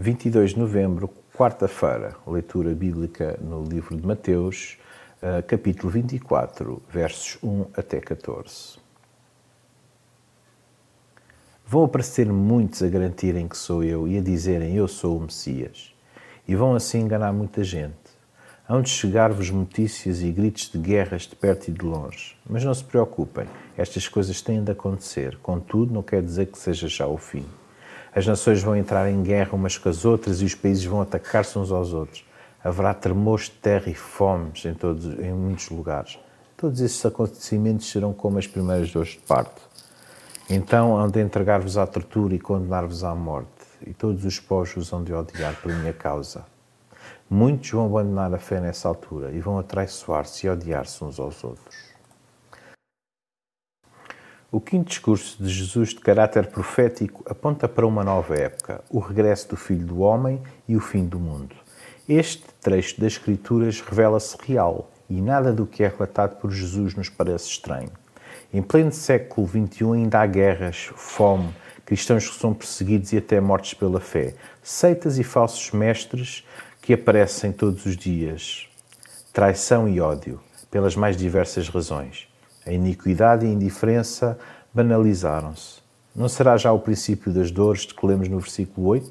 22 de novembro, quarta-feira, leitura bíblica no livro de Mateus, eh, capítulo 24, versos 1 até 14. Vão aparecer muitos a garantirem que sou eu e a dizerem eu sou o Messias, e vão assim enganar muita gente. Hão de chegar-vos notícias e gritos de guerras de perto e de longe. Mas não se preocupem, estas coisas têm de acontecer, contudo, não quer dizer que seja já o fim. As nações vão entrar em guerra umas com as outras e os países vão atacar-se uns aos outros. Haverá tremores de terra e fomes em, todos, em muitos lugares. Todos esses acontecimentos serão como as primeiras dores de parto. Então hão de entregar-vos à tortura e condenar-vos à morte, e todos os povos vos hão de odiar por minha causa. Muitos vão abandonar a fé nessa altura e vão atraiçoar-se e odiar-se uns aos outros. O quinto discurso de Jesus de caráter profético aponta para uma nova época, o regresso do Filho do Homem e o fim do mundo. Este trecho das Escrituras revela-se real e nada do que é relatado por Jesus nos parece estranho. Em pleno século XXI ainda há guerras, fome, cristãos que são perseguidos e até mortos pela fé, seitas e falsos mestres que aparecem todos os dias, traição e ódio, pelas mais diversas razões. A iniquidade e a indiferença banalizaram-se. Não será já o princípio das dores de que lemos no versículo 8?